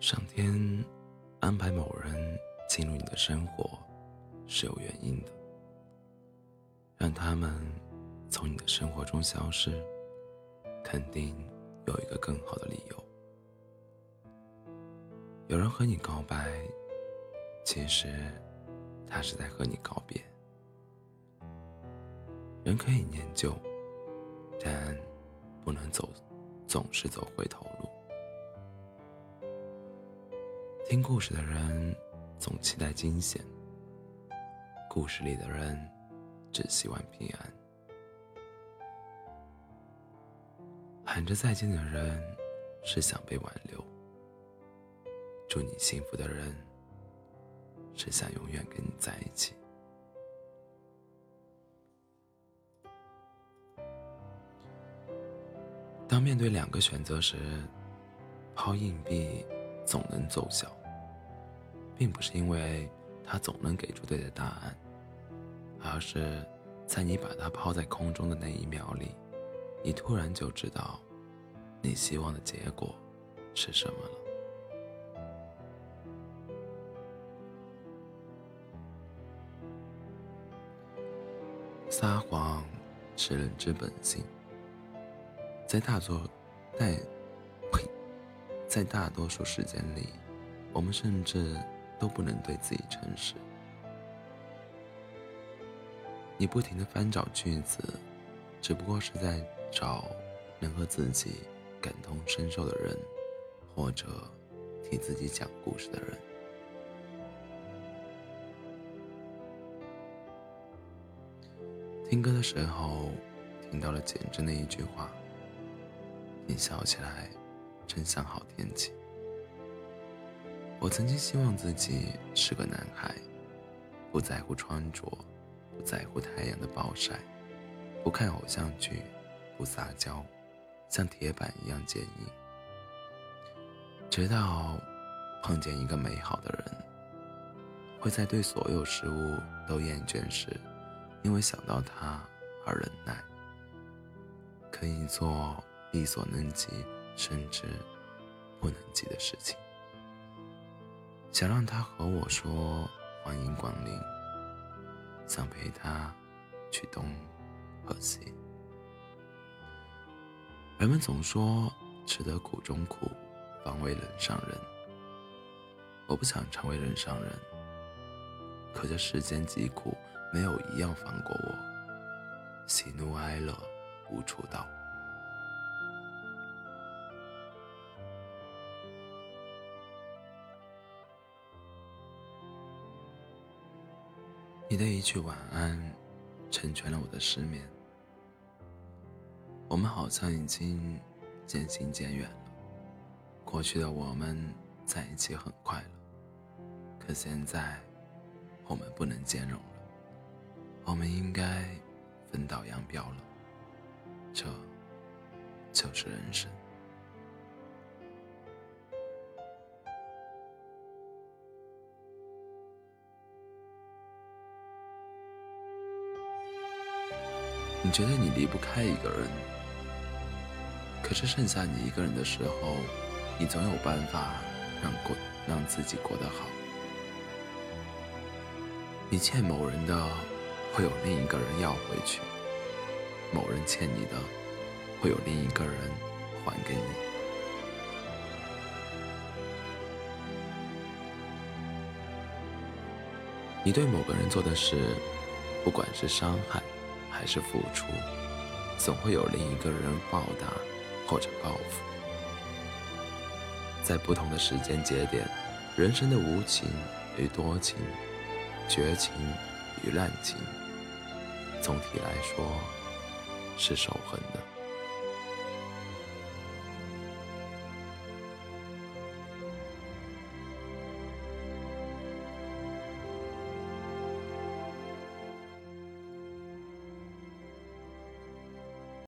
上天安排某人进入你的生活是有原因的，让他们从你的生活中消失，肯定有一个更好的理由。有人和你告白，其实他是在和你告别。人可以念旧，但不能走，总是走回头路。听故事的人总期待惊险，故事里的人只希望平安。喊着再见的人是想被挽留，祝你幸福的人是想永远跟你在一起。当面对两个选择时，抛硬币总能奏效，并不是因为他总能给出对的答案，而是在你把它抛在空中的那一秒里，你突然就知道，你希望的结果是什么了。撒谎是人之本性。在大多，在呸，在大多数时间里，我们甚至都不能对自己诚实。你不停的翻找句子，只不过是在找能和自己感同身受的人，或者替自己讲故事的人。听歌的时候，听到了简真的一句话。你笑起来，真像好天气。我曾经希望自己是个男孩，不在乎穿着，不在乎太阳的暴晒，不看偶像剧，不撒娇，像铁板一样坚硬。直到碰见一个美好的人，会在对所有事物都厌倦时，因为想到他而忍耐，可以做。力所能及，甚至不能及的事情，想让他和我说欢迎光临，想陪他去东和西。人们总说吃得苦中苦，方为人上人。我不想成为人上人，可这世间疾苦，没有一样放过我，喜怒哀乐无处道。你的一句晚安，成全了我的失眠。我们好像已经渐行渐远了。过去的我们在一起很快乐，可现在我们不能兼容了。我们应该分道扬镳了。这就是人生。你觉得你离不开一个人，可是剩下你一个人的时候，你总有办法让过让自己过得好。你欠某人的，会有另一个人要回去；某人欠你的，会有另一个人还给你。你对某个人做的事，不管是伤害。还是付出，总会有另一个人报答或者报复。在不同的时间节点，人生的无情与多情，绝情与滥情，总体来说是守恒的。